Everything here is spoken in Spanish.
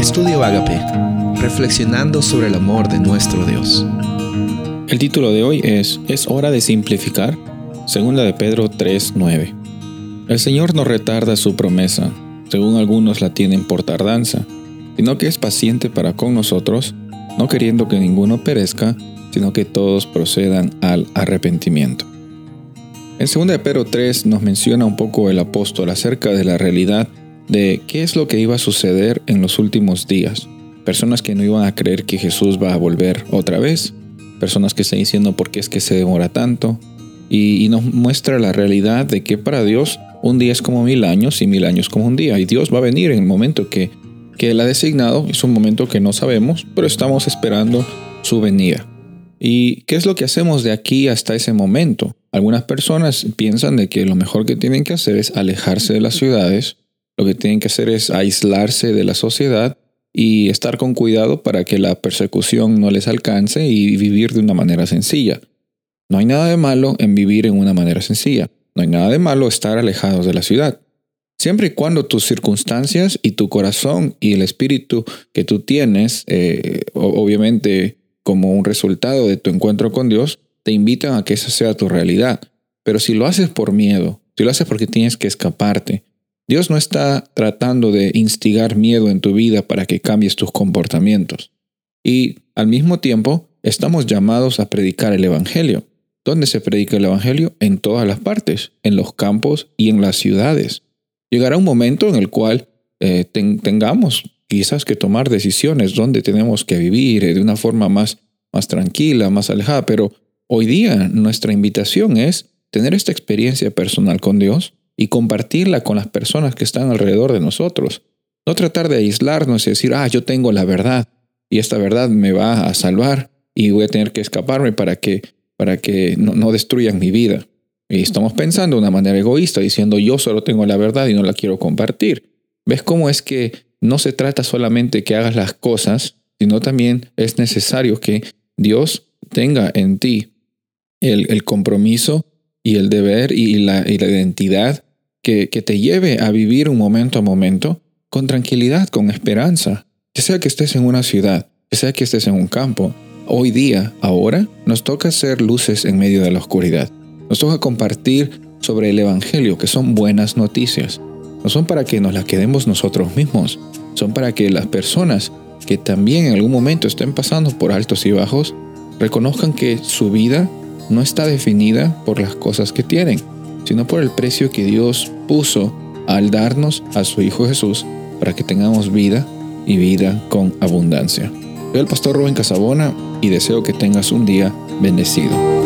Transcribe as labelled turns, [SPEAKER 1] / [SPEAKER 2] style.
[SPEAKER 1] Estudio Agape, reflexionando sobre el amor de nuestro Dios.
[SPEAKER 2] El título de hoy es ¿Es hora de simplificar? Segunda de Pedro 3:9. El Señor no retarda su promesa, según algunos la tienen por tardanza, sino que es paciente para con nosotros, no queriendo que ninguno perezca, sino que todos procedan al arrepentimiento. En 2 de Pedro 3 nos menciona un poco el apóstol acerca de la realidad de qué es lo que iba a suceder en los últimos días. Personas que no iban a creer que Jesús va a volver otra vez, personas que están diciendo por qué es que se demora tanto, y, nos muestra la realidad de que para Dios un día es como mil años y mil años como un día, y Dios va a venir en el momento que, que Él ha designado, es un momento que no sabemos, pero estamos esperando su venida. ¿Y qué es lo que hacemos de aquí hasta ese momento? Algunas personas piensan de que lo mejor que tienen que hacer es alejarse de las ciudades, lo que tienen que hacer es aislarse de la sociedad y estar con cuidado para que la persecución no les alcance y vivir de una manera sencilla. No hay nada de malo en vivir en una manera sencilla. No hay nada de malo estar alejados de la ciudad. Siempre y cuando tus circunstancias y tu corazón y el espíritu que tú tienes, eh, obviamente como un resultado de tu encuentro con Dios, te invitan a que esa sea tu realidad. Pero si lo haces por miedo, si lo haces porque tienes que escaparte, Dios no está tratando de instigar miedo en tu vida para que cambies tus comportamientos. Y al mismo tiempo, estamos llamados a predicar el Evangelio. ¿Dónde se predica el Evangelio? En todas las partes, en los campos y en las ciudades. Llegará un momento en el cual eh, tengamos quizás que tomar decisiones donde tenemos que vivir de una forma más, más tranquila, más alejada, pero hoy día nuestra invitación es tener esta experiencia personal con Dios y compartirla con las personas que están alrededor de nosotros. No tratar de aislarnos y decir, ah, yo tengo la verdad y esta verdad me va a salvar y voy a tener que escaparme para que, para que no, no destruyan mi vida. Y estamos pensando de una manera egoísta, diciendo yo solo tengo la verdad y no la quiero compartir. ¿Ves cómo es que no se trata solamente que hagas las cosas, sino también es necesario que Dios tenga en ti el, el compromiso y el deber y la, y la identidad que, te lleve a vivir un momento a momento con tranquilidad, con esperanza. Ya sea que estés en una ciudad, ya sea que estés en un campo, hoy día, ahora, nos toca ser luces en medio de la oscuridad. Nos toca compartir sobre el Evangelio, que son buenas noticias. No son para que nos las quedemos nosotros mismos, son para que las personas que también en algún momento estén pasando por altos y bajos, reconozcan que su vida no está definida por las cosas que tienen, sino por el precio que Dios puso al darnos a su Hijo Jesús para que tengamos vida y vida con abundancia. Soy el pastor Rubén Casabona y deseo que tengas un día bendecido.